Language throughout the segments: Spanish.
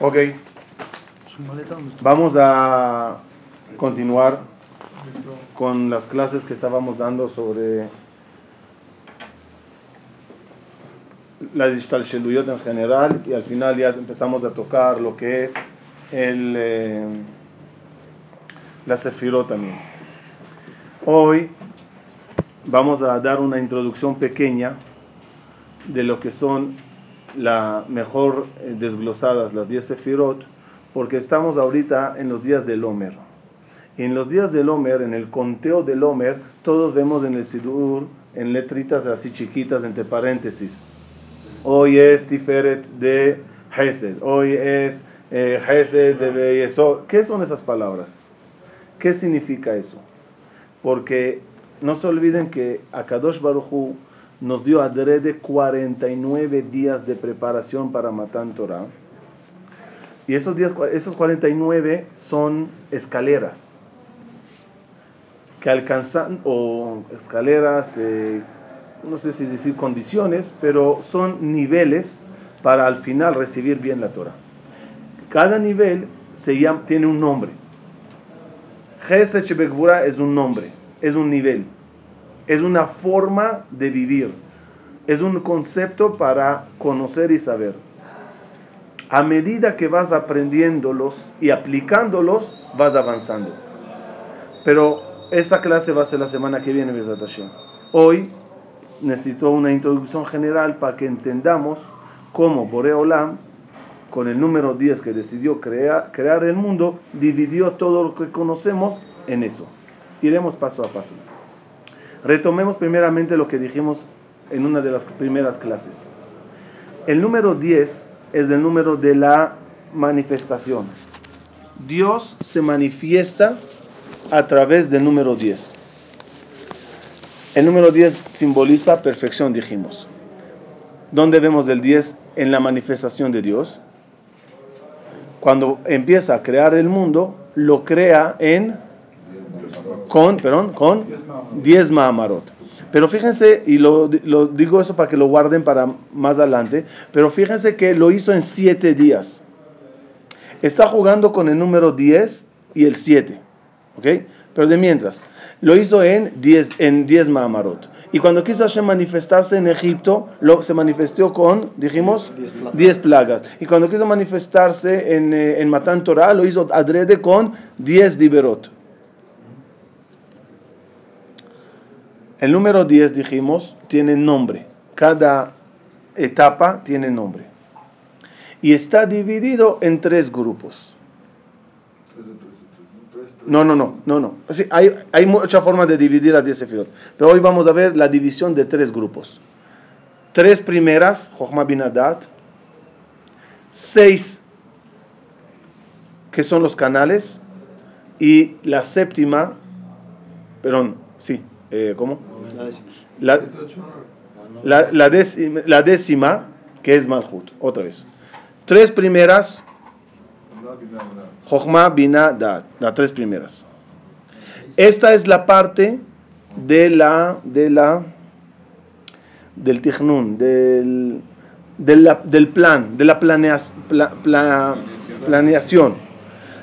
Ok. Vamos a continuar con las clases que estábamos dando sobre la digital Sheluyot en general y al final ya empezamos a tocar lo que es el, eh, la Sefirot también. Hoy vamos a dar una introducción pequeña de lo que son la mejor eh, desglosadas, las 10 Sefirot, porque estamos ahorita en los días del Homer. en los días del Homer, en el conteo del Homer, todos vemos en el Sidur, en letritas así chiquitas, entre paréntesis. Hoy es Tiferet de Hesed, hoy es eh, Hesed de Beyesod. ¿Qué son esas palabras? ¿Qué significa eso? Porque no se olviden que Akadosh Baruchu nos dio adrede 49 días de preparación para Matan Torah. Y esos, días, esos 49 son escaleras que alcanzan, o escaleras, eh, no sé si decir condiciones, pero son niveles para al final recibir bien la Torah. Cada nivel se llama, tiene un nombre. Gesed es un nombre, es un nivel es una forma de vivir, es un concepto para conocer y saber. A medida que vas aprendiéndolos y aplicándolos, vas avanzando. Pero esta clase va a ser la semana que viene, Hoy necesito una introducción general para que entendamos cómo Boreolam, con el número 10 que decidió crear el mundo, dividió todo lo que conocemos en eso. Iremos paso a paso. Retomemos primeramente lo que dijimos en una de las primeras clases. El número 10 es el número de la manifestación. Dios se manifiesta a través del número 10. El número 10 simboliza perfección, dijimos. ¿Dónde vemos el 10 en la manifestación de Dios? Cuando empieza a crear el mundo, lo crea en con, perdón, con 10 Mahamarot. Pero fíjense, y lo, digo eso para que lo guarden para más adelante, pero fíjense que lo hizo en 7 días. Está jugando con el número 10 y el 7. ¿Ok? Pero de mientras, lo hizo en 10 en 10 Mahamarot. Y cuando quiso Hashem manifestarse en Egipto, lo, se manifestó con, dijimos, 10 plagas. Y cuando quiso manifestarse en, eh, en Matan Torah, lo hizo adrede con 10 Diberot. El número 10, dijimos, tiene nombre. Cada etapa tiene nombre. Y está dividido en tres grupos. No, no, no, no, no. hay, hay muchas formas de dividir las 10 sefirot. Pero hoy vamos a ver la división de tres grupos. Tres primeras, Jochma Binadat. Seis, que son los canales. Y la séptima, perdón, sí, eh, ¿cómo? La, la, décima, que es Malhut, otra vez. Tres primeras, Jochma, Bina, Dad, las tres primeras. Esta es la parte de la, de la, del Tichnun, del, del plan, de la planeación,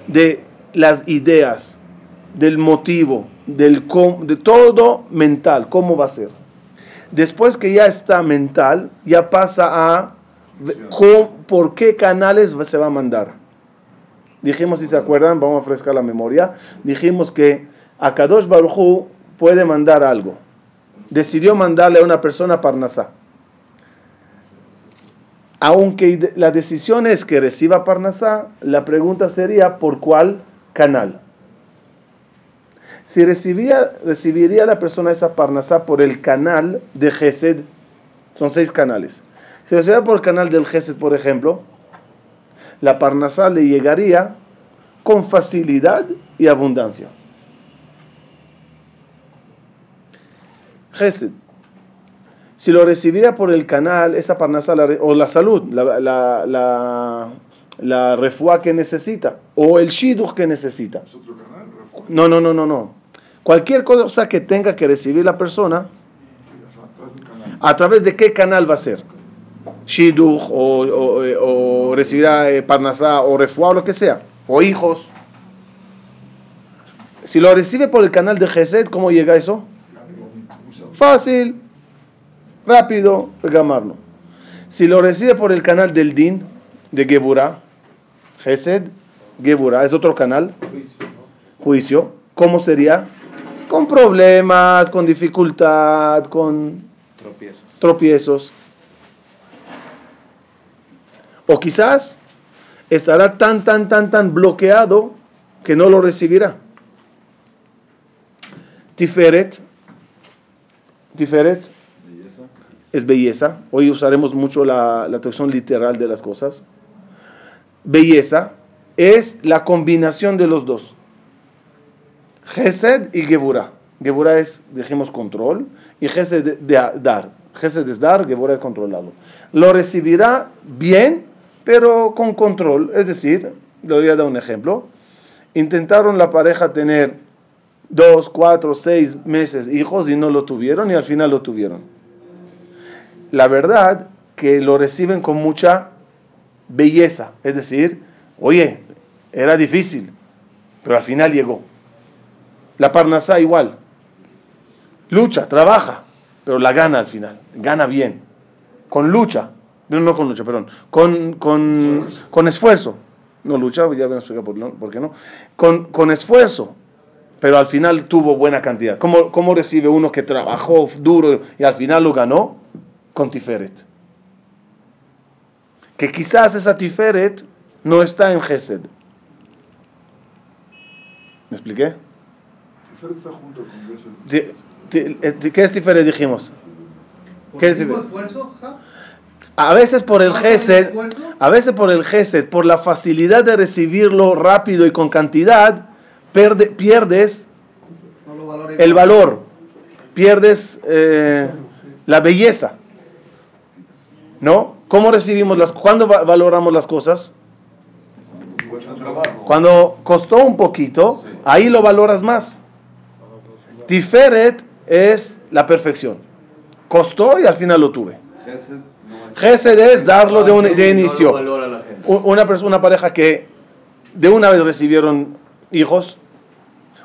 de las ideas, del motivo, del de todo mental, cómo va a ser. Después que ya está mental, ya pasa a por qué canales se va a mandar. Dijimos, si se acuerdan, vamos a frescar la memoria, dijimos que Akadosh Baruchu puede mandar algo. Decidió mandarle a una persona Parnasá. Aunque la decisión es que reciba Parnasá, la pregunta sería ¿por cuál canal? Si recibía, recibiría la persona esa parnasá por el canal de Gesed, son seis canales. Si recibía por el canal del Gesed, por ejemplo, la parnasá le llegaría con facilidad y abundancia. Gesed. Si lo recibiera por el canal, esa parnasá, o la salud, la, la, que necesita, o el shidduch que necesita. No, no, no, no, no. Cualquier cosa que tenga que recibir la persona, ¿a través de qué canal va a ser? Shidduch o, recibirá eh, parnasá, o refuá, o lo que sea, o hijos. Si lo recibe por el canal de Gesed, ¿cómo llega eso? Fácil, rápido, gamarno. Si lo recibe por el canal del Din, de Geburah, Gesed, Geburah, es otro canal, ¿cómo sería? Con problemas, con dificultad, con tropiezos. O quizás estará tan, tan, tan, tan bloqueado que no lo recibirá. Tiferet, Tiferet es belleza. Hoy usaremos mucho la, la traducción literal de las cosas. Belleza es la combinación de los dos. Gesed y Gebura. Gebura es, dijimos, control. Y Gesed de dar. Gesed es dar, Gebura es controlado. Lo recibirá bien, pero con control. Es decir, le voy a dar un ejemplo. Intentaron la pareja tener dos, cuatro, seis meses hijos y no lo tuvieron y al final lo tuvieron. La verdad que lo reciben con mucha belleza. Es decir, oye, era difícil, pero al final llegó. La Parnasá igual. Lucha, trabaja, pero la gana al final. Gana bien. Con lucha. No, no con lucha, perdón. Con, con, con esfuerzo. No lucha, ya voy a explicar por, qué no. Con, con, esfuerzo, pero al final tuvo buena cantidad. ¿Cómo, ¿Cómo recibe uno que trabajó duro y al final lo ganó? Con Tiferet. Que quizás esa Tiferet no está en Gesed. ¿Me expliqué? ¿Qué es Tiferet dijimos? ¿Qué es esfuerzo? A veces por el gesed, a veces por el gesed, por la facilidad de recibirlo rápido y con cantidad, pierdes el valor, pierdes eh, la belleza. ¿No? ¿Cómo recibimos las ¿Cuándo valoramos las cosas? Cuando costó un poquito, ahí lo valoras más. Tiferet es la perfección. Costó y al final lo tuve. Gesed es darlo de, un, de inicio. Una, una pareja que de una vez recibieron hijos,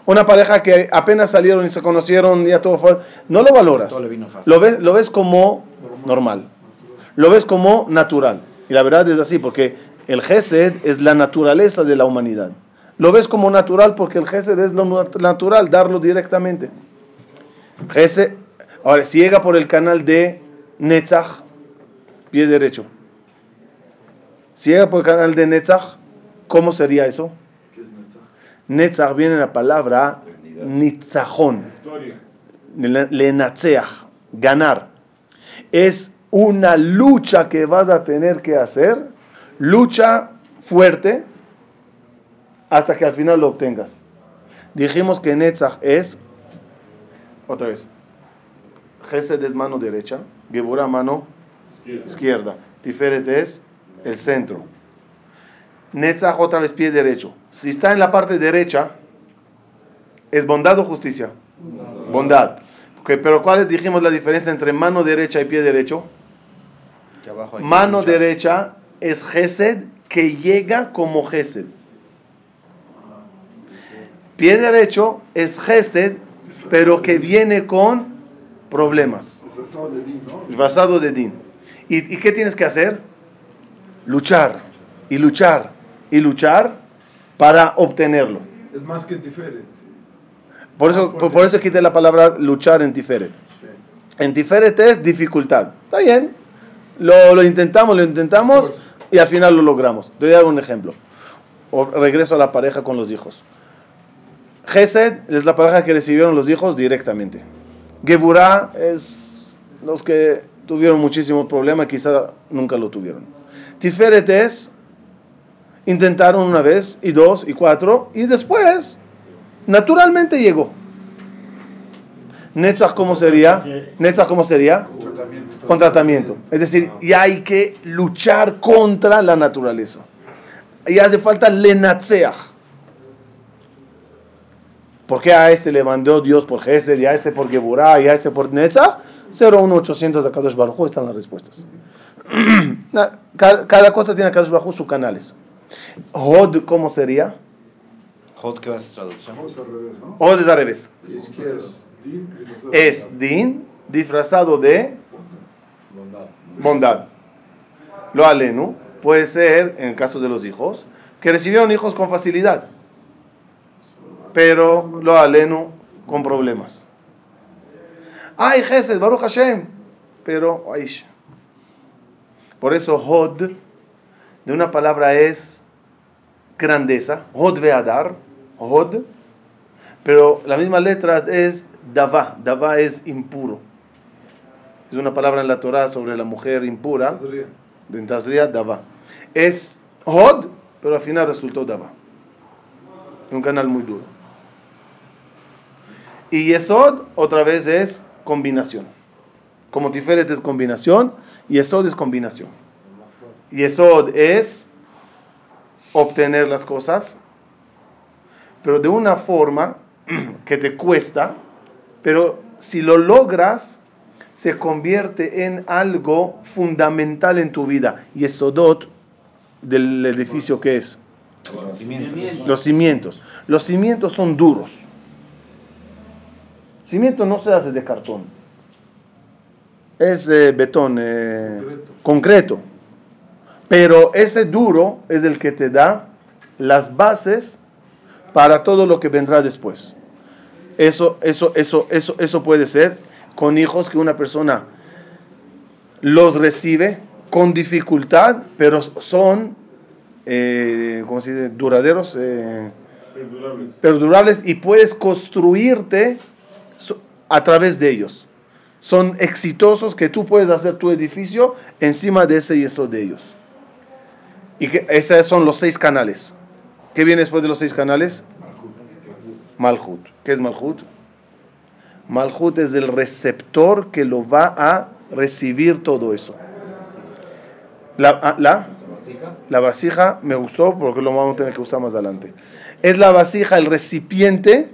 una pareja que apenas salieron y se conocieron, ya todo fue. No lo valoras. Lo ves, lo ves como normal. Lo ves como natural. Y la verdad es así, porque el Gesed es la naturaleza de la humanidad. Lo ves como natural porque el Gesed es lo natural, darlo directamente. Gesed, ahora, si llega por el canal de Netzach, pie derecho. Si llega por el canal de Netzach, ¿cómo sería eso? Netzach viene la palabra Nitzachón. Lenatzeach, ganar. Es una lucha que vas a tener que hacer, lucha fuerte, hasta que al final lo obtengas. Dijimos que Netzach es, otra vez, Gesed es mano derecha, Geburah mano izquierda. Tiferet es el centro. Netzach otra vez pie derecho. Si está en la parte derecha, ¿es bondad o justicia? Bondad. pero ¿cuál es, dijimos, la diferencia entre mano derecha y pie derecho? Mano derecha es Gesed que llega como Gesed. Pie derecho es Gesed, pero que viene con problemas. Basado de Din. ¿Y, qué tienes que hacer? Luchar, y luchar, y luchar para obtenerlo. Es más que Tiferet. Por eso, por, eso quité la palabra luchar en Tiferet. En Tiferet es dificultad. Está bien. Lo, lo intentamos, lo intentamos y al final lo logramos. Te voy a dar un ejemplo. O regreso a la pareja con los hijos. Gesed es la pareja que recibieron los hijos directamente. Geburah es los que tuvieron muchísimos problemas, quizá nunca lo tuvieron. Tiferet es, intentaron una vez, y dos, y cuatro, y después, naturalmente llegó. Netzach, ¿cómo sería? Netzach, ¿cómo sería? Con tratamiento. Es decir, ya hay que luchar contra la naturaleza. Y hace falta lenatzeach. ¿Por qué a este le mandó Dios por Gesed, y a este por Geburah, y a este por Netzach? 01800 de Kadosh Baruj están las respuestas. cada, cosa tiene acá bajo sus canales. Hod, ¿cómo sería? Hod, ¿qué vas a traducir? Hod es al revés. Es din disfrazado de bondad. Lo alenu puede ser, en el caso de los hijos, que recibieron hijos con facilidad, pero lo alenu con problemas. Ay, Jesús, Baruch Hashem, pero Aish. Por eso Hod, de una palabra es grandeza, Hod Veadar, Hod, pero la misma letra es Dava, Dava es impuro. Es una palabra en la Torah sobre la mujer impura. Tazria, Dava. Es Hod, pero al final resultó Dava. Un canal muy duro. Y Yesod, otra vez, es combinación. Como Tiferet es combinación, Yesod es combinación. Yesod es obtener las cosas, pero de una forma que te cuesta, pero si lo logras, se convierte en algo fundamental en tu vida. Y es Sodot del edificio que es. Los cimientos. Los cimientos. Los cimientos son duros. Cimiento no se hace de cartón. Es de betón eh, concreto. Pero ese duro es el que te da las bases para todo lo que vendrá después. Eso, eso, eso, eso, eso puede ser con hijos que una persona los recibe con dificultad, pero son, eh, ¿cómo se dice? Duraderos, eh, perdurables. perdurables. y puedes construirte a través de ellos. Son exitosos que tú puedes hacer tu edificio encima de ese y eso de ellos. Y que esos son los seis canales. ¿Qué viene después de los seis canales? Malhut. ¿Qué es Malhut? Malhut es el receptor que lo va a recibir todo eso. La, ah, la, la vasija me gustó porque lo vamos a tener que usar más adelante. Es la vasija, el recipiente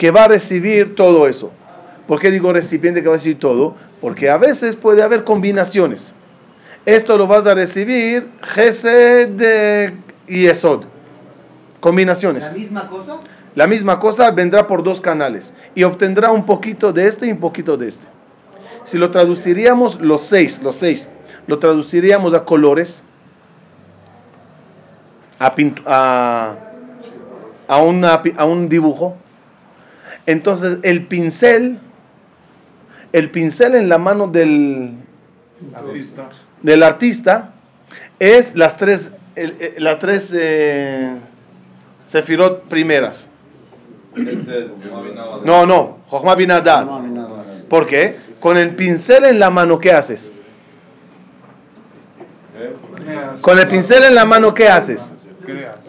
que va a recibir todo eso. ¿Por qué digo recipiente que va a recibir todo? Porque a veces puede haber combinaciones. Esto lo vas a recibir Gesed y Esod. Combinaciones. ¿La misma cosa? La misma cosa vendrá por dos canales y obtendrá un poquito de este y un poquito de este. Si lo traduciríamos, los seis, los seis, lo traduciríamos a colores, a, a, a, a un dibujo. Entonces el pincel, el pincel en la mano del artista, del artista es las tres, las tres eh, sefirot primeras. No, no, Jochma Binadad. ¿Por qué? Con el pincel en la mano, ¿qué haces? Con el pincel en la mano, ¿qué haces?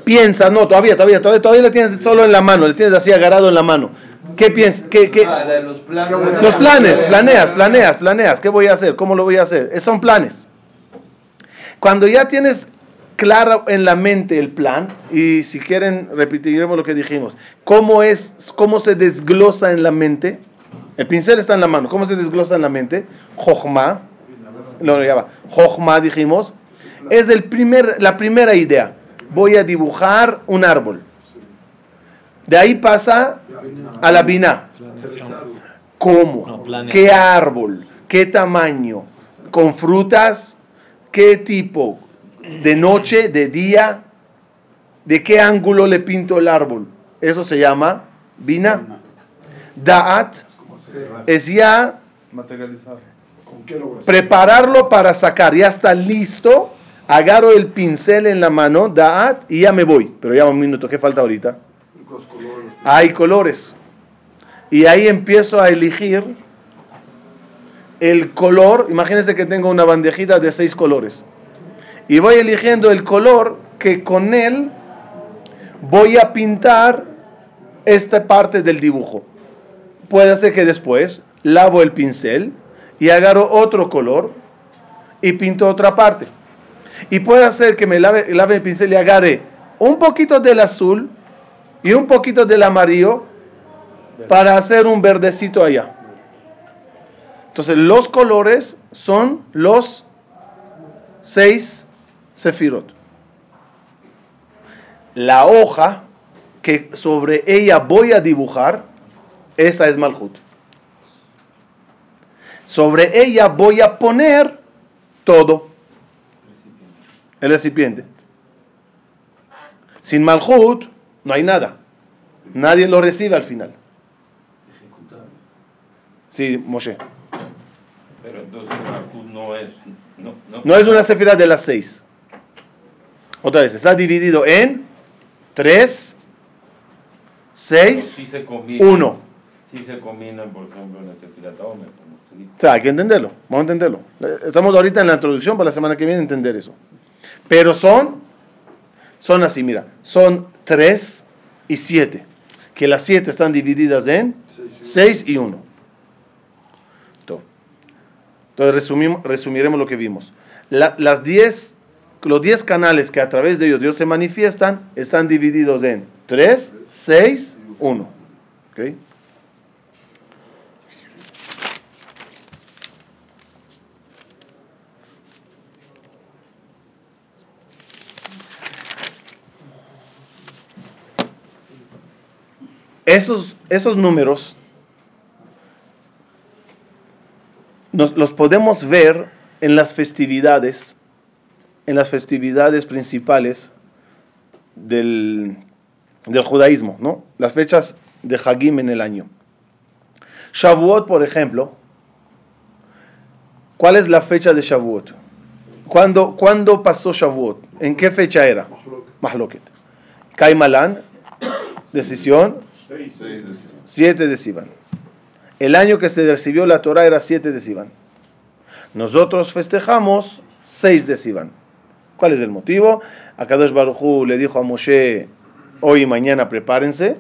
Piensa, no, todavía, todavía, todavía, todavía le tienes solo en la mano, le tienes así agarrado en la mano. ¿Qué piensas? ¿Qué, qué? Ah, los planes. Los planes, planeas, planeas, planeas. ¿Qué voy a hacer? ¿Cómo lo voy a hacer? Esos son planes. Cuando ya tienes claro en la mente el plan y si quieren repetiremos lo que dijimos. ¿Cómo es cómo se desglosa en la mente? El pincel está en la mano. ¿Cómo se desglosa en la mente? Jochma. No, no, ya va. Jochma dijimos. Es el primer, la primera idea. Voy a dibujar un árbol. De ahí pasa a la bina. ¿Cómo? ¿Qué árbol? ¿Qué tamaño? ¿Con frutas? ¿Qué tipo? de noche, de día, de qué ángulo le pinto el árbol. Eso se llama bina. Da'at es ya prepararlo para sacar. Ya está listo. Agarro el pincel en la mano, Da'at, y ya me voy. Pero ya un minuto, ¿qué falta ahorita? Hay colores. Y ahí empiezo a elegir el color. Imagínense que tengo una bandejita de seis colores y voy eligiendo el color que con él voy a pintar esta parte del dibujo. Puede ser que después lavo el pincel y agarro otro color y pinto otra parte. Y puede ser que me lave, lave el pincel y agarre un poquito del azul y un poquito del amarillo para hacer un verdecito allá. Entonces los colores son los seis sefirot. La hoja que sobre ella voy a dibujar, esa es Malhut. Sobre ella voy a poner todo. El recipiente. Sin Malhut no hay nada. Nadie lo recibe al final. Sí, Moshe. Pero entonces no es. No, no, No es una sefira de las seis. Otra vez, está dividido en tres, seis, sí se combina. uno. Sí se combinan, por ejemplo, en como usted dijo. O sea, hay que entenderlo. Vamos a entenderlo. Estamos ahorita en la introducción para la semana que viene entender eso. Pero son, son así, mira, son tres y siete. Que las siete están divididas en seis y uno. To- Entonces resumimos- resumiremos lo que vimos. La- las diez, los diez canales que a través de ellos Dios se manifiestan están divididos en tres, seis, uno. ¿Ok? Esos, esos números nos, los podemos ver en las festividades, en las festividades principales del, del judaísmo, ¿no? Las fechas de Hagim en el año. Shavuot, por ejemplo, ¿cuál es la fecha de Shavuot? ¿Cuándo, ¿cuándo pasó Shavuot? ¿En qué fecha era? Mahloket. Kaimalán, decisión, 7 de Sivan. El año que se recibió la Torah era 7 de Sivan. Nosotros festejamos 6 de Sivan. ¿Cuál es el motivo? Akadosh Baruj Hu le dijo a Moshe, hoy y mañana prepárense.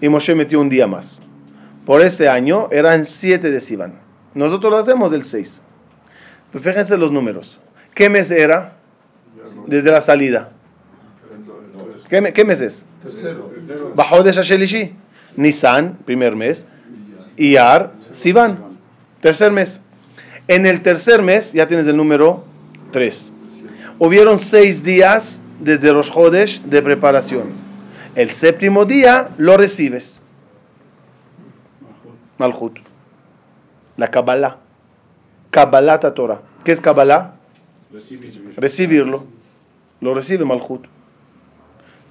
Y Moshe metió un día más. Por ese año eran 7 de Sivan. Nosotros lo hacemos el 6. Pero fíjense los números. ¿Qué mes era? Desde la salida. ¿Qué, qué mes es? Tercero. Bajo de Shashelishi. Nisan, primer mes. Iyar, Sivan, tercer mes. En el tercer mes ya tienes el número 3. Hubieron seis días desde los Jodesh de preparación. El séptimo día lo recibes. Malhut. La Kabbalah. Kabbalah Torah. ¿Qué es Kabbalah? Recibirlo. Lo recibe Malhut.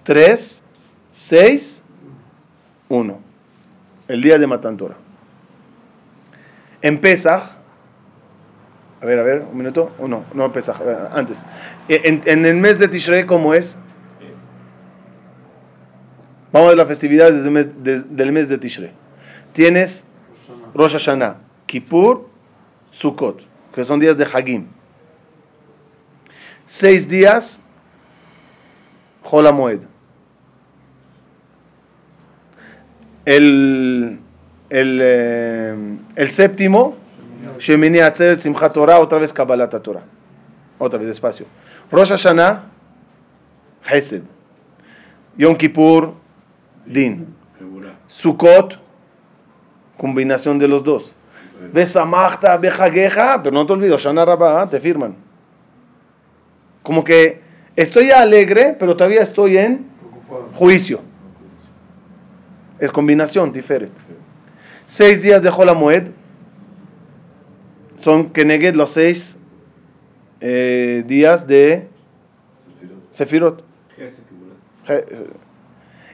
3, 6, 1. El día de Matan Torah. En Pesach, a ver, a ver, un minuto, no, no Pesach, eh, antes. En, en el mes de Tishrei, ¿cómo es? Vamos a ver la festividad desde del mes de Tishrei. Tienes Rosh Hashanah, Kippur, Sukkot, que son días de Hagim. Seis días, Hol El, el, eh, el séptimo, Shemini Atzeret Simchat Torah, otra vez Kabbalat Torah. Otra vez, despacio. Rosh Hashanah, Hesed. Yom Kippur, Din. Sukkot, combinación de los dos. Besamachta, Bejageja, pero no te olvides, Shana Rabbah, te firman. Como que estoy alegre, pero todavía estoy en juicio. Es combinación diferente. Seis días de Jola Moed son Keneged los seis eh, días de Sefirot.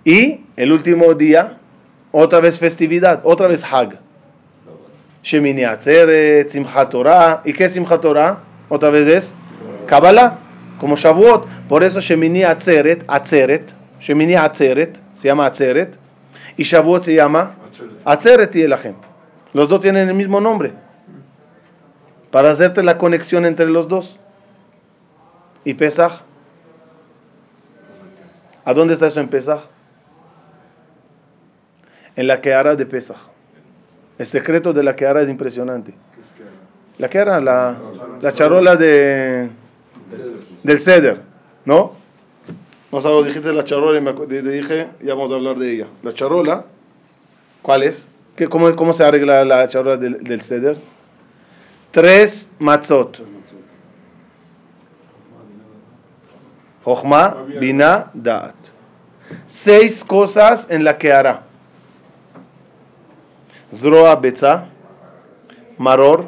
Y el último día, otra vez festividad, otra vez Hag. Shemini Atzeret, Simchat Torah. ¿Y qué es Simchat Torah? Otra vez es Kabbalah, como Shavuot. Por eso Shemini Atzeret, Atzeret, Shemini Atzeret, se llama Atzeret. Y Shavuot se llama Atzeret y Elachem. Los dos tienen el mismo nombre. Para hacerte la conexión entre los dos. Y Pesach. ¿A dónde está eso en Pesach? En la Keara de Pesach. El secreto de la Keara es impresionante. La Keara, la, la charola de, del Ceder, ¿no? No solo dijiste la charola y me, te dije, ya vamos a hablar de ella. La charola, ¿cuál es? ¿Qué, cómo, cómo, se arregla la charola del, del ceder? Tres matzot. Jochma, Bina, Da'at. Seis cosas en la que hará. Zroa, Betza, Maror,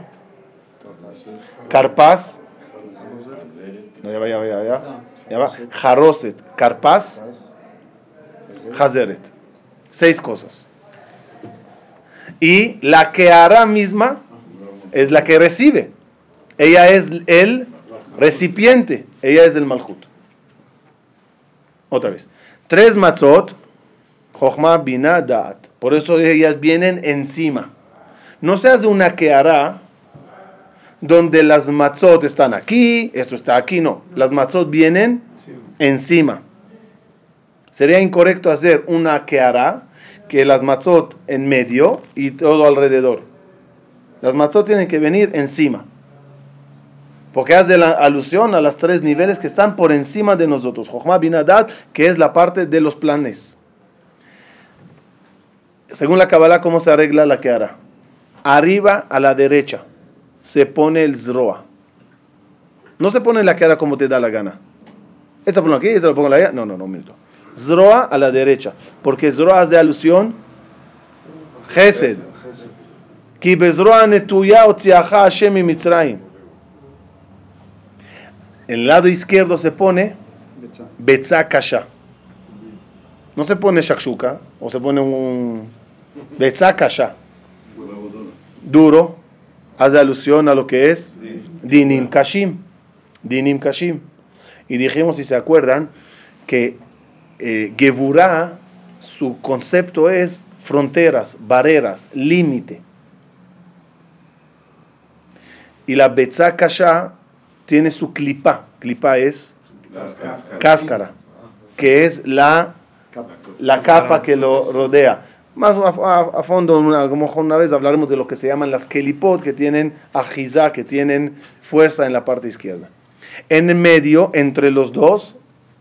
Carpaz. No, ya, ya, ya, ya. Jaroset, Carpaz, Hazeret. Seis cosas. Y la que hará misma es la que recibe. Ella es el recipiente. Ella es el Malhut. Otra vez. Tres matzot, Jochma, Bina, Da'at. Por eso ellas vienen encima. No se hace una que hará donde las matzot están aquí, esto está aquí, no. Las matzot vienen encima. Sería incorrecto hacer una que hará, que las matzot en medio y todo alrededor. Las matzot tienen que venir encima. Porque hace la alusión a los tres niveles que están por encima de nosotros. Jochma Binadat, que es la parte de los planes. Según la Kabbalah, ¿cómo se arregla la que hará? Arriba a la derecha se pone el zroa. No se pone la hará como te da la gana. Esta pongo aquí, esta lo pongo allá. No, no, no, minuto. Zroa a la derecha. Porque zroa es de alusión. Gesed. Netuya otziacha Hashem y Mitzrayim. En el lado izquierdo se pone Betza Kasha. No se pone Shakshuka o se pone un Betza Kasha. Duro. Hace alusión a lo que es Dinim Kashim. Dinim Kashim. Y dijimos, si se acuerdan, que eh, Gevurah, su concepto es fronteras, barreras, límite. Y la Betza Kasha tiene su clipa. Clipa es cáscara, que es la, la capa que lo rodea. Más a, fondo, a lo mejor una vez hablaremos de lo que se llaman las kelipot, que tienen ajizá, que tienen fuerza en la parte izquierda. En medio, entre los dos,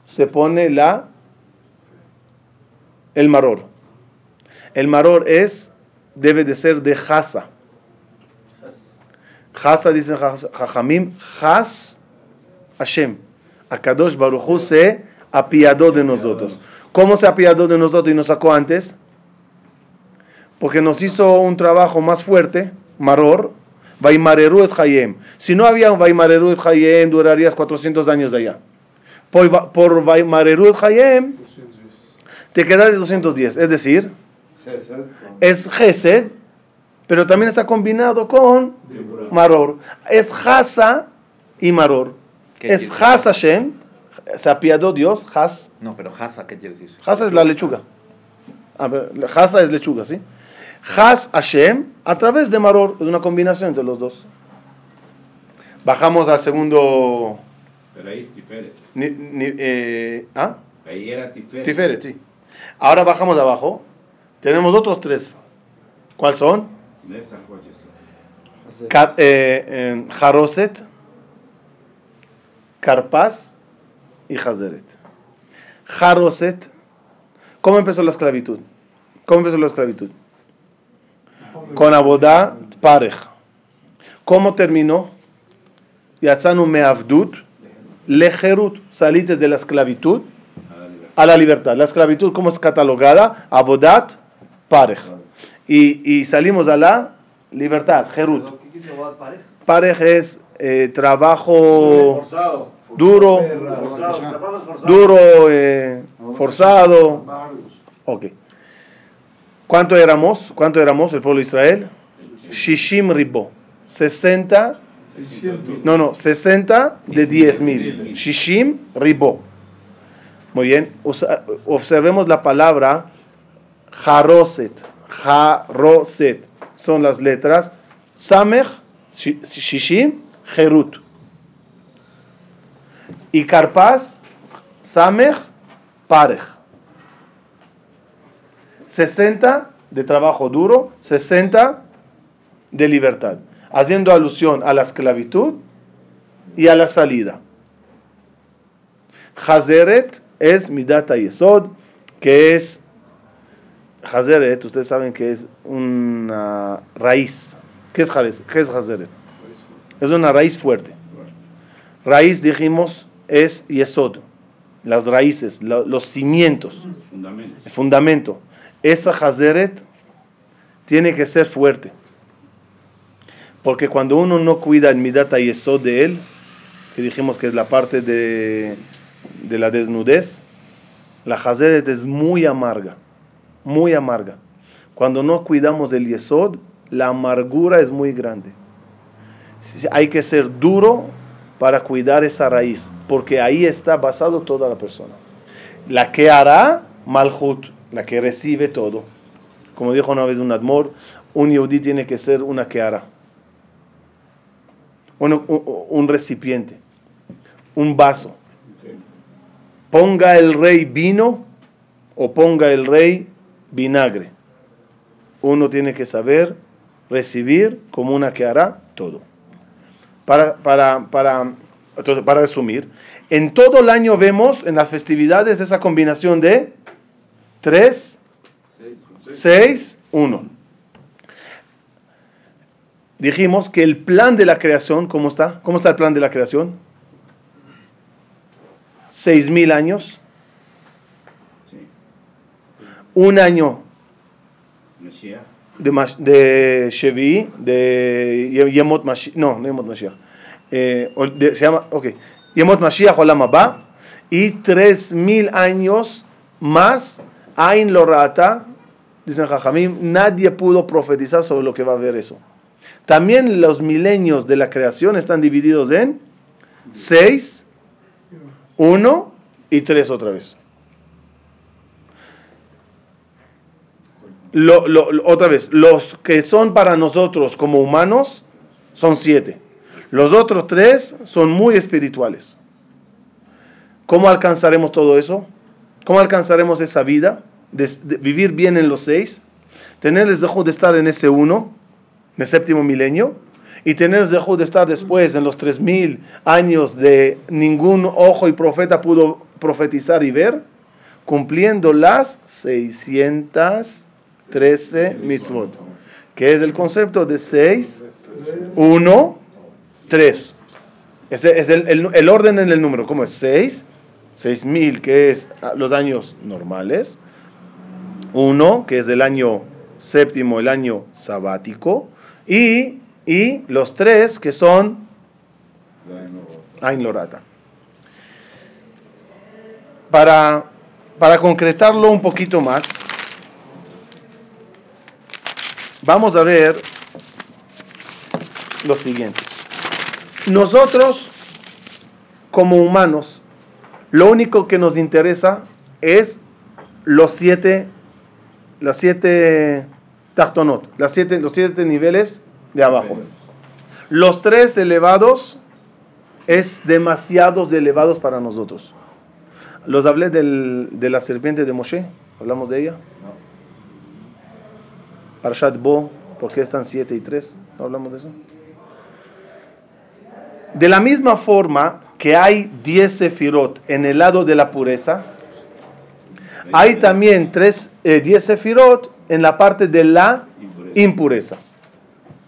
se pone la el maror. El maror es, debe de ser de jasa. Jasa, dicen Jajamim, Jas Hashem. Akadosh Baruchu se apiadó de nosotros. ¿Cómo se apiadó de nosotros y nos sacó antes? Porque nos hizo un trabajo más fuerte, Maror, Vaimareru et Hayem. Si no había un Vaimareru et Hayem, durarías 400 años de allá. Por, por Vaimareru et Hayem, te quedas de 210. Es decir, es Gesed, pero también está combinado con Maror. Es Hasa y Maror. Es Has Hashem, se apiadó Dios, Has. No, pero Hasa, ¿qué quiere decir? Hasa es la lechuga. A ver, Hasa es lechuga, ¿sí? Has Hashem a través de Maror, es una combinación entre los dos. Bajamos al segundo. Pero ahí es Tiferet. ni- ni- eh, ¿ah? Ahí era Tiferet. Tiferet, sí. Ahora bajamos de abajo. Tenemos otros tres. ¿Cuáles son? Eh, eh, Jaroset, Carpaz y Hazeret. Jaroset. ¿Cómo empezó la esclavitud? ¿Cómo empezó la esclavitud? Con Abodá Parej. ¿Cómo terminó? Yatzanu Meavdut, Lejerut. Saliste de la esclavitud a la libertad. La esclavitud, ¿cómo es catalogada? Abodat Parej. Y, y salimos a la libertad, Jerut. Parej es eh, trabajo duro, duro, eh, forzado. Ok. ¿Cuánto éramos? ¿Cuánto éramos el pueblo de Israel? Shishim Ribo. 60, no, no, 60 de 10 mil. Shishim Ribo. Muy bien. Observemos la palabra Jaroset. Jaroset. Son las letras Samech, Shi- Shishim, Jerut. Y Carpaz, Samech, Parej. 60 de trabajo duro, 60 de libertad, haciendo alusión a la esclavitud y a la salida. Hazeret es Midata Yesod, que es Hazeret, ustedes saben que es una raíz. ¿Qué es? ¿Qué es Hazeret? Es una raíz fuerte. Raíz, dijimos, es Yesod. las raíces, lo- los cimientos, Fundamento. el fundamento, esa Hazeret tiene que ser fuerte. Porque cuando uno no cuida el Midat Yesod de él, que dijimos que es la parte de, de la desnudez, la Hazeret es muy amarga, muy amarga. Cuando no cuidamos el Yesod, la amargura es muy grande. Hay que ser duro para cuidar esa raíz, porque ahí está basado toda la persona. La que hará Malhut, la que recibe todo. Como dijo una vez un Admor, un Yehudi tiene que ser una hará. Un, un- un recipiente, un vaso. Ponga el rey vino o ponga el rey vinagre. Uno tiene que saber recibir como una que hará todo. Para, para, para, para resumir, en todo el año vemos en las festividades esa combinación de 3, 6, 1. Dijimos que el plan de la creación, ¿cómo está? ¿Cómo está el plan de la creación? Seis mil años. Un año de, de Shevi, de Ye- Yemot Mashiach, no, no Yemot Mashiach, Eh, de- se llama, ok, Yemot Mashiach Olam Haba, y tres mil años más, Ain Lorata, dicen Jajamim, nadie pudo profetizar sobre lo que va a haber eso. También los milenios de la creación están divididos en seis, uno y tres otra vez. Lo- otra vez, los que son para nosotros como humanos son siete. Los otros tres son muy espirituales. ¿Cómo alcanzaremos todo eso? ¿Cómo alcanzaremos esa vida? Vivir bien en los seis, tener el de estar en ese uno, en el séptimo milenio, y tener el de estar después en los tres mil años de ningún ojo y profeta pudo profetizar y ver, cumpliendo las 613 mitzvot, que es el concepto de 6, 1, 3. Ese es el, el- el orden en el número. ¿Cómo es? 6, 6000, que es los años normales. 1, que es el año séptimo, el año sabático. Y, y los 3, que son Ain Lorata. Para, para concretarlo un poquito más, vamos a ver lo siguiente. Nosotros, como humanos, lo único que nos interesa es los siete, las siete tachtonot, las siete, los siete niveles de abajo. Los tres elevados es demasiados elevados para nosotros. Los hablé del- de la serpiente de Moshe, hablamos de ella. Parashat Bo, ¿por qué están 7 y 3? ¿No hablamos de eso? De la misma forma que hay 10 sefirot en el lado de la pureza, hay también tres, eh, 10 sefirot en la parte de la impureza.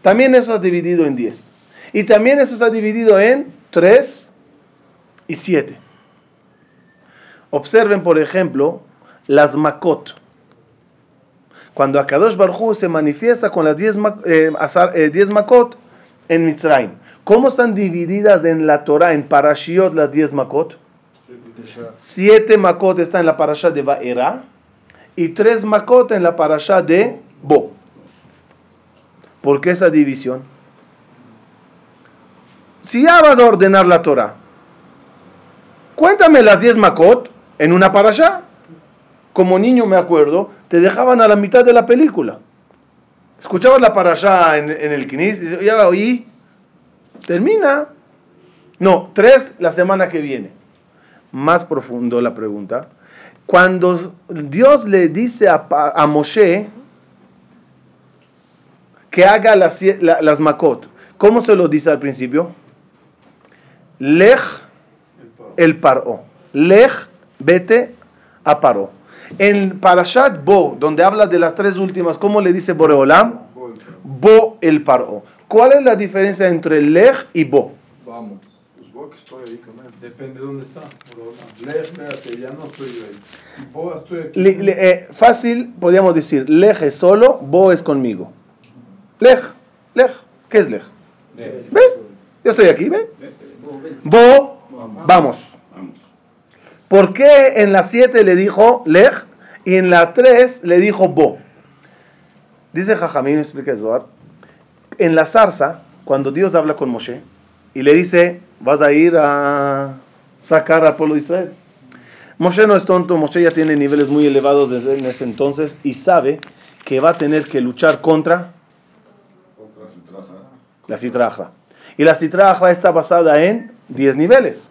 También eso está dividido en 10. Y también eso está dividido en 3 y 7. Observen, por ejemplo, las makot. Cuando Akadosh Barhu se manifiesta con las 10 ma- eh, eh, 10 makot en Mitzrayim. ¿Cómo están divididas en la Torah, en Parashiot, las 10 makot? Siete makot están en la parasha de Vaera y tres makot en la parasha de Bo. ¿Por qué esa división? Si ya vas a ordenar la Torah, cuéntame las 10 makot en una parasha. Como niño me acuerdo, te dejaban a la mitad de la película. Escuchabas la parasha en, en el Kinis ya oí, termina. No, tres la semana que viene. Más profundo la pregunta. Cuando Dios le dice a, a Moshe que haga las, las makot, ¿cómo se lo dice al principio? Lej el paro. Lej, vete a paro. En Parashat Bo, donde habla de las tres últimas, ¿cómo le dice Boreolam? Bo el paro. ¿Cuál es la diferencia entre Lej y Bo? Vamos. Bo que estoy ahí con él. Depende de dónde está. Lej, espérate, ya no estoy yo ahí. Y Bo, estoy aquí. Le- le- eh, fácil, podríamos decir, Lej es solo, Bo es conmigo. Lej, Lej, ¿qué es Lej? Ve. Yo estoy aquí, ¿ve? Bo, vamos. Vamos. ¿Por qué en la 7 le dijo Lej y en la 3 le dijo Bo? Dice Jajamín, explica Zohar, en la zarza, cuando Dios habla con Moshe y le dice, vas a ir a sacar al pueblo de Israel. Moshe no es tonto, Moshe ya tiene niveles muy elevados desde en ese entonces y sabe que va a tener que luchar contra la citrajra. Y la citrajra está basada en 10 niveles.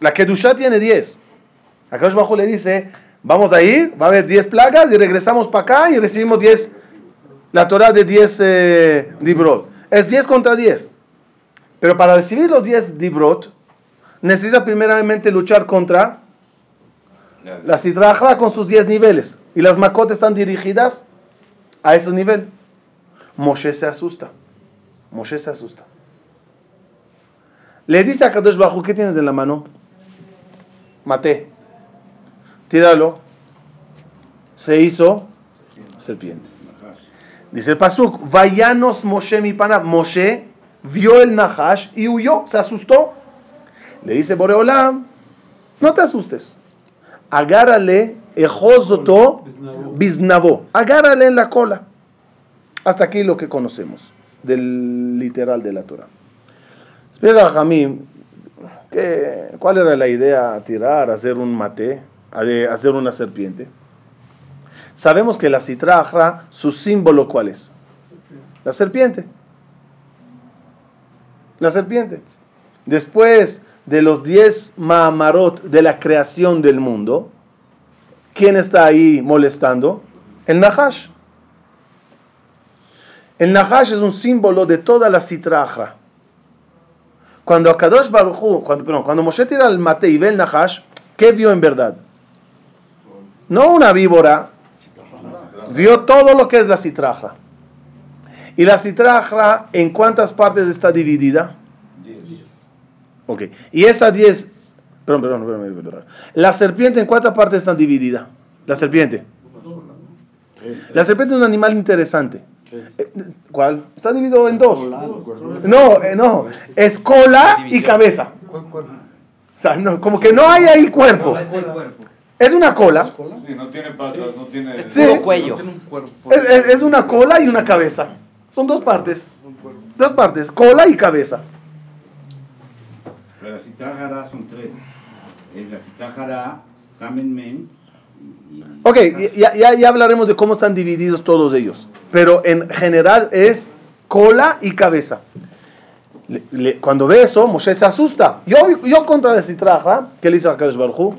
La Kedusha tiene 10. Acá Bajo le dice, vamos a ir, va a haber 10 plagas y regresamos para acá y recibimos 10, la Torah de 10 eh, dibrot. Es 10 contra 10. Pero para recibir los 10 dibrot, necesita primeramente luchar contra la citrajra con sus 10 niveles. Y las makot están dirigidas a ese nivel. Moshe se asusta. Moshe se asusta. Le dice a Kadosh Baruj, ¿qué tienes en la mano? Maté. Tíralo. Se hizo serpiente. Dice el Pasuk, Vayanos Moshe mi pana. Moshe vio el Nahash y huyó, se asustó. Le dice Boreolam, no te asustes. Agárrale, ejozoto, biznavo. Agárrale en la cola. Hasta aquí lo que conocemos del literal de la Torah. Explica Jamín, ¿qué- ¿cuál era la idea? Tirar, hacer un mate, de- hacer una serpiente. Sabemos que la citra ajra, su símbolo ¿cuál es? La serpiente. La serpiente. Después de los 10 maamarot de la creación del mundo, ¿quién está ahí molestando? El Nahash. El Nahash es un símbolo de toda la citra ajra. Cuando Akadosh Baruj Hu- cuando, cuando Moshe tira el mate y ve el Nahash, ¿qué vio en verdad? No una víbora, vio todo lo que es la citrajra. ¿Y la citrajra en cuántas partes está dividida? Ok. Y esa 10, perdón, perdón, perdón, perdón, perdón. La serpiente en cuántas partes está dividida? La serpiente. La serpiente es un animal interesante. Eh, ¿Cuál? Está dividido en dos. No, eh, no. Es cola y cabeza. O sea, no, como que no hay ahí cuerpo. Es una cola. Sí, no tiene patas, no tiene. Sí. Cuello. Es, es- es una cola y una cabeza. Son dos partes. Dos partes, cola y cabeza. Pero la citájara son tres. Es la citájara, Samen Men Ok, ya, ya, ya hablaremos de cómo están divididos todos ellos. Pero en general es cola y cabeza. Le- le- cuando ve eso, Moshe se asusta. Yo, yo contra la citraja, ¿qué le dice a Kadosh Baruj?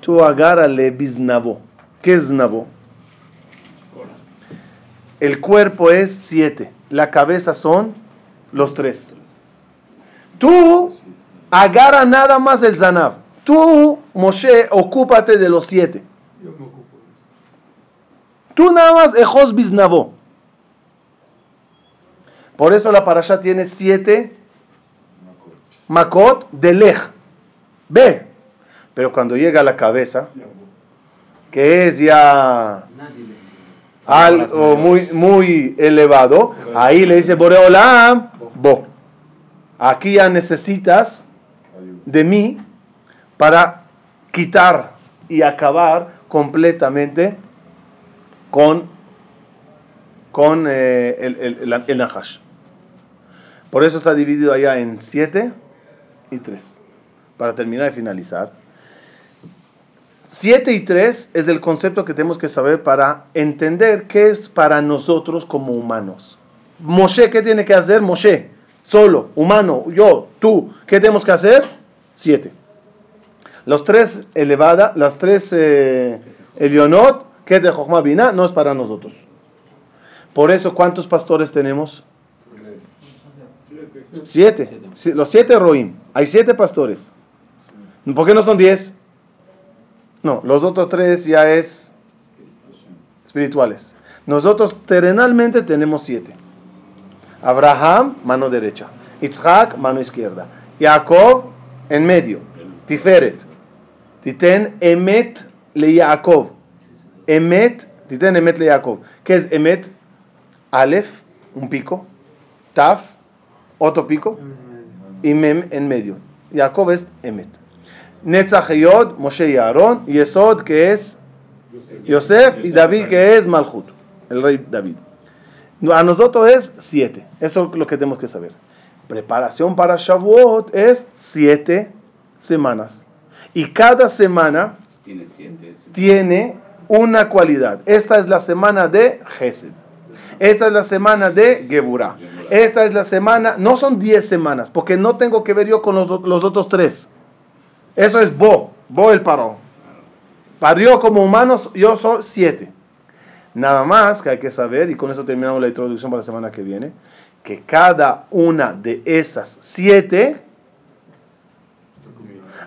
Tú agárrale biznavo. ¿Qué es znavo? El cuerpo es siete. La cabeza son los tres. Tú agarra nada más el zanab. Tú, Moshe, ocúpate de los siete. Yo me ocupo de esto. Tú nada más ejos biznavo. Por eso la parasha tiene siete makot de lej. Ve. Pero cuando llega a la cabeza, que es ya algo muy, muy elevado, ahí le dice Boreolam, bo. Aquí ya necesitas de mí para quitar y acabar completamente con, con eh, el, el, el- el Nahash. Por eso está dividido allá en 7 y 3. Para terminar y finalizar. 7 y 3 es el concepto que tenemos que saber para entender qué es para nosotros como humanos. Moshe, ¿qué tiene que hacer? Moshe, solo, humano, yo, tú, ¿qué tenemos que hacer? 7. Los tres elevada, las tres eh, Elionot, que es de Jochma Binah, no es para nosotros. Por eso, ¿cuántos pastores tenemos? Siete. Los siete Roim. Hay siete pastores. ¿Por qué no son diez? No, los otros tres ya es espirituales. Nosotros terrenalmente tenemos siete. Abraham, mano derecha. Yitzhak, mano izquierda. Jacob, en medio. Tiferet. Titen emet le Jacob. Emet, titen emet le Jacob. ¿Qué es emet? Aleph, un pico. Taf, otro pico. Y mem en medio. Jacob es emet. Netzach y Yod, Moshe y Aarón. Yesod, que es Yosef. Y David, que es Malchut. El rey David. A nosotros es siete. Eso es lo que tenemos que saber. Preparación para Shavuot es siete semanas. Y cada semana Tiene siete. tiene una cualidad. Esta es la semana de Gesed. Esta es la semana de Geburah. Esta es la semana, no son 10 semanas, porque no tengo que ver yo con los, los otros tres. Eso es Bo, Bo el paró. Parió como humanos, yo soy siete. Nada más que hay que saber, y con eso terminamos la introducción para la semana que viene, que cada una de esas siete,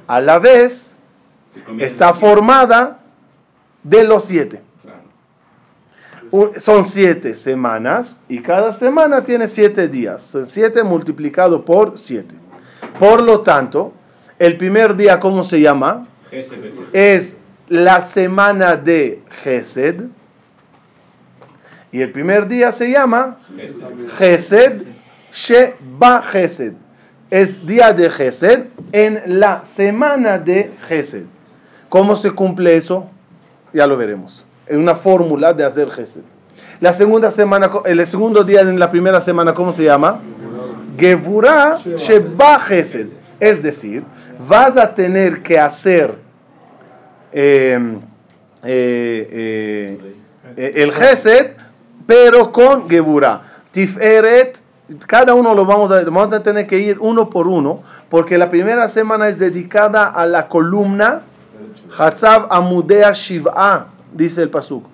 a la vez, está formada de los siete. Son siete semanas y cada semana tiene siete días. Son siete multiplicado por siete. Por lo tanto, el primer día, ¿cómo se llama? Es la semana de Gesed. Y el primer día se llama Gesed. Sheba Gesed. Es día de Gesed en la semana de Gesed. ¿Cómo se cumple eso? Ya lo veremos. En una fórmula de hacer Gesed. La segunda semana, el segundo día en la primera semana, ¿cómo se llama? Gevurah Sheba Gesed. Es decir, vas a tener que hacer eh, eh, eh, el Gesed, pero con Geburah. Tiferet, cada uno lo vamos a, vamos a tener que ir uno por uno, porque la primera semana es dedicada a la columna Hatzav Amudea Shiv'a, dice el Pasuk.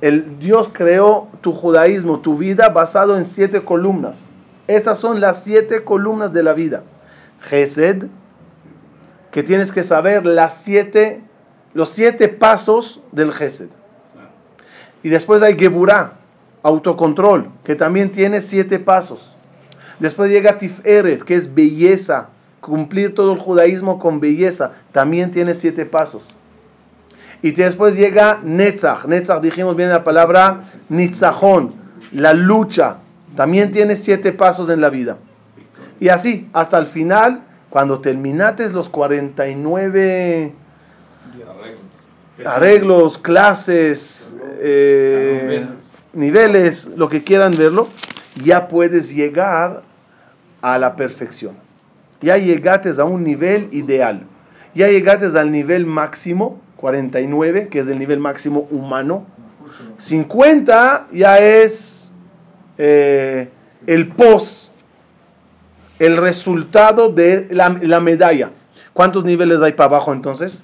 El Dios creó tu judaísmo, tu vida, basado en siete columnas. Esas son las siete columnas de la vida. Gesed, que tienes que saber las siete, los siete pasos del Gesed. Y después hay Geburah, autocontrol, que también tiene siete pasos. Después llega Tiferet, que es belleza, cumplir todo el judaísmo con belleza, también tiene siete pasos. Y después llega Netzach, Netzach dijimos bien la palabra Nitzachón, la lucha, también tiene siete pasos en la vida. Y así, hasta el final, cuando terminates los 49 arreglos, clases, eh, niveles, lo que quieran verlo, ya puedes llegar a la perfección. Ya llegaste a un nivel ideal. Ya llegaste al nivel máximo, 49, que es el nivel máximo humano. 50 ya es eh, el post, el resultado de la, la medalla. ¿Cuántos niveles hay para abajo entonces?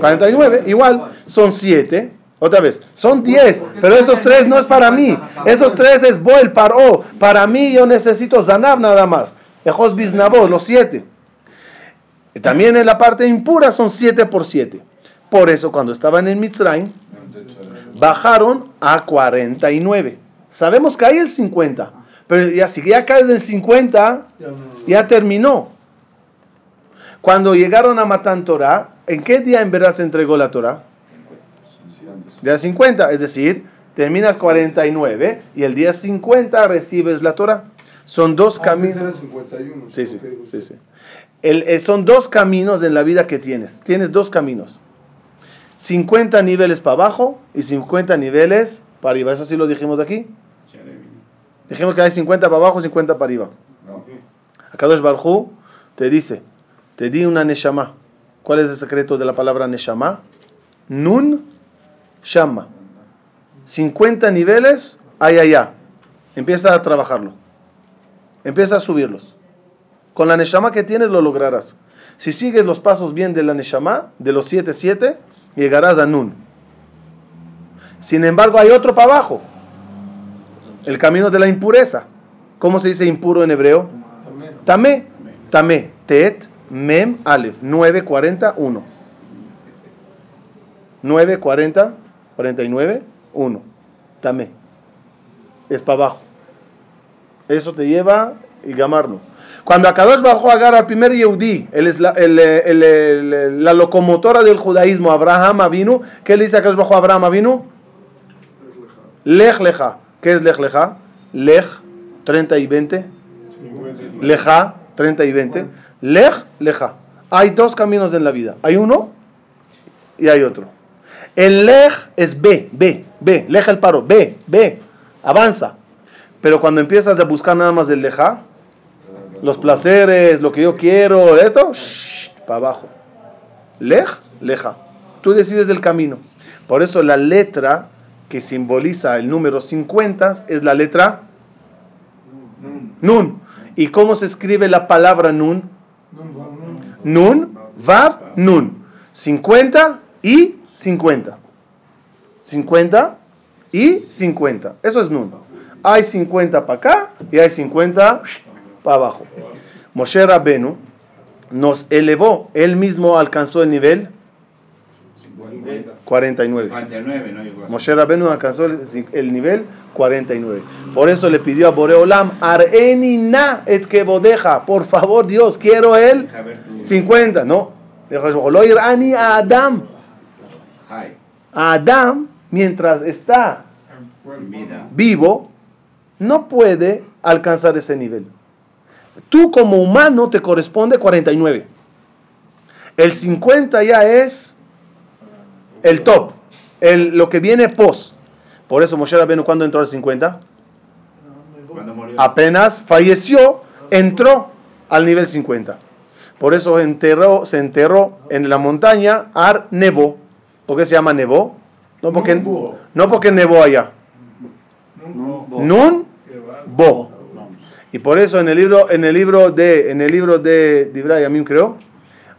49, igual, son 7. Otra vez, son 10, pero esos 3 no es para mí. Esos 3 es Boel, Paró. Para mí yo necesito Zanab nada más. Ejos Biznabot, los 7. También en la parte impura son 7 por 7. Por eso cuando estaban en Mitzrayim, bajaron a 49. Sabemos que hay el 50, pero ya, si ya caes en 50, Ya terminó. Cuando llegaron a Matan Torah, ¿en qué día en verdad se entregó la Torah? Día 50, es decir, terminas 49 y el día 50 recibes la Torah. Son dos Antes caminos. era 51. Sí, sí, sí. El- eh, son dos caminos en la vida que tienes. Tienes dos caminos. 50 niveles para abajo y 50 niveles para arriba. Eso sí lo dijimos aquí. Dijimos que hay 50 para abajo y 50 para arriba. Akadosh Barhu te dice, te di una neshama. ¿Cuál es el secreto de la palabra neshama? Nun shama. 50 niveles, hay allá. Empieza a trabajarlo. Empieza a subirlos. Con la neshama que tienes lo lograrás. Si sigues los pasos bien de la neshama, de los 7, 7, llegarás a Nun. Sin embargo, hay otro para abajo. El camino de la impureza. ¿Cómo se dice impuro en hebreo? Tamé. Tamé. Tet, Mem, Aleph. 9, 40, 1. 9, 40, 49, 1. Tamé. Es para abajo. Eso te lleva y llamarlo. Cuando Akadosh Bajo agarra al primer Yehudi, la, locomotora del judaísmo, Abraham Avinu, ¿qué le dice Akadosh Bajo a Abraham Avinu? Lech Leja. ¿Qué es Lech Leja? Lech, 30 y 20. Leja, 30 y 20. Lech Leja. Hay dos caminos en la vida. Hay uno y hay otro. El Lech es B, B, B. Lej el paro, B, B. Avanza. Pero cuando empiezas a buscar nada más del Leja, los placeres, lo que yo quiero, esto, para abajo. Lej, leja. Tú decides el camino. Por eso la letra que simboliza el número 50 es la letra Nun. ¿Y cómo se escribe la palabra Nun? Nun, Vav, Nun. 50 y 50. 50 y 50. Eso es Nun. Hay 50 para acá y hay 50 para abajo. Moshe Rabbenu nos elevó, él mismo alcanzó el nivel 49. 49, no llegó a Moshe Rabbenu alcanzó el, el nivel 49. Por eso le pidió a Boreolam, Areni na et que bodeja. Por favor, Dios, quiero el Deja ver tu 50. No. "Lo irani a Adam. A Adam, mientras está vivo, no puede alcanzar ese nivel. Tú como humano te corresponde 49. El 50 ya es el top, el, lo que viene post. Por eso Moshe Rabbeinu cuando entró al 50, Cuando murió. apenas falleció, entró al nivel 50. Por eso enterró, se enterró en la montaña Ar Nebo. ¿Por qué se llama Nebo? No porque, no porque nevó allá. Nun Bo. Y por eso en el libro, en el libro de, en el libro de Divrei Yamim creo,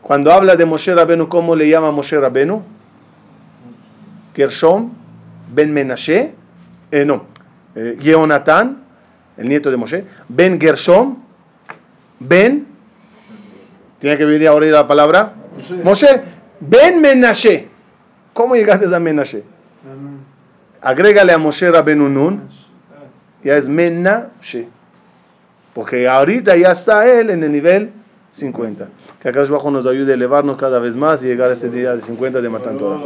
cuando habla de Moshe Rabenu, ¿cómo le llama Moshe Rabenu? Gershom, Ben Menashe, eh, no, eh, Yehonatán, el nieto de Moshe, Ben Gershom, Ben, tiene que venir ahora la palabra, Moshe. Moshe, Ben Menashe. ¿Cómo llegaste a Menashe? Agrégale a Moshe Rabenu Nun, ya es Menashe. Porque ahorita ya está él en el nivel 50. Que acá abajo nos ayude a elevarnos cada vez más y llegar a ese día de 50 de Matan Torah.